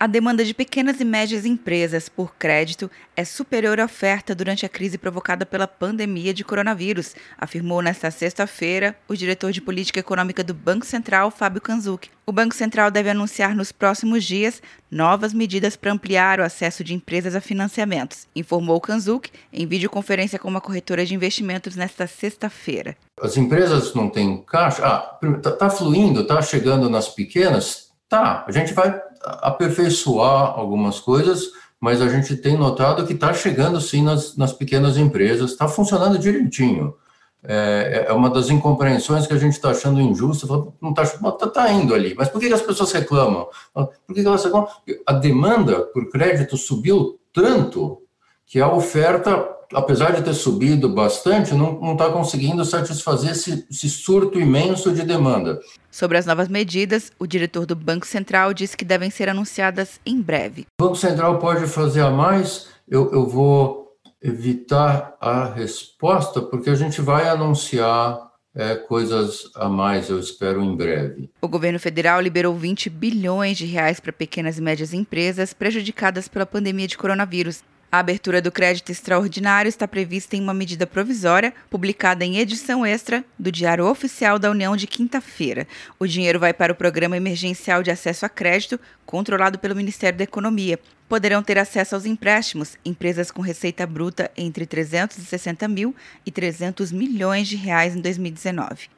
A demanda de pequenas e médias empresas por crédito é superior à oferta durante a crise provocada pela pandemia de coronavírus, afirmou nesta sexta-feira o diretor de política econômica do Banco Central, Fábio Kanzuk. O Banco Central deve anunciar nos próximos dias novas medidas para ampliar o acesso de empresas a financiamentos, informou Kanzuk em videoconferência com uma corretora de investimentos nesta sexta-feira. As empresas não têm caixa? Ah, está tá fluindo, está chegando nas pequenas? Tá, a gente vai aperfeiçoar algumas coisas, mas a gente tem notado que está chegando sim nas, nas pequenas empresas, está funcionando direitinho. É, é, uma das incompreensões que a gente está achando injusta. Não está tá, tá indo ali, mas por que, que as pessoas reclamam? Por que, que elas reclamam? A demanda por crédito subiu tanto que a oferta apesar de ter subido bastante, não está conseguindo satisfazer esse, esse, surto imenso de demanda. Sobre as novas medidas, o diretor do Banco Central disse que devem ser anunciadas em breve. O Banco Central pode fazer a mais? Eu, eu vou evitar a resposta, porque a gente vai anunciar é, coisas a mais, eu espero, em breve. O governo federal liberou 20 bilhões de reais para pequenas e médias empresas prejudicadas pela pandemia de coronavírus. A abertura do crédito extraordinário está prevista em uma medida provisória, publicada em edição extra do Diário Oficial da União de quinta-feira. O dinheiro vai para o Programa Emergencial de Acesso a Crédito, controlado pelo Ministério da Economia. Poderão ter acesso aos empréstimos empresas com receita bruta entre 360 mil e 300 milhões de reais em 2019.